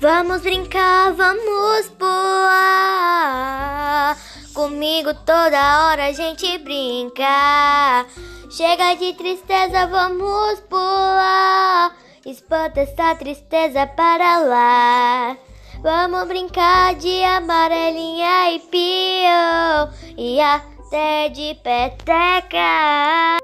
Vamos brincar, vamos pular. Comigo toda hora a gente brinca. Chega de tristeza, vamos pular. Espanta essa tristeza para lá. Vamos brincar de amarelinha e pio e até de peteca.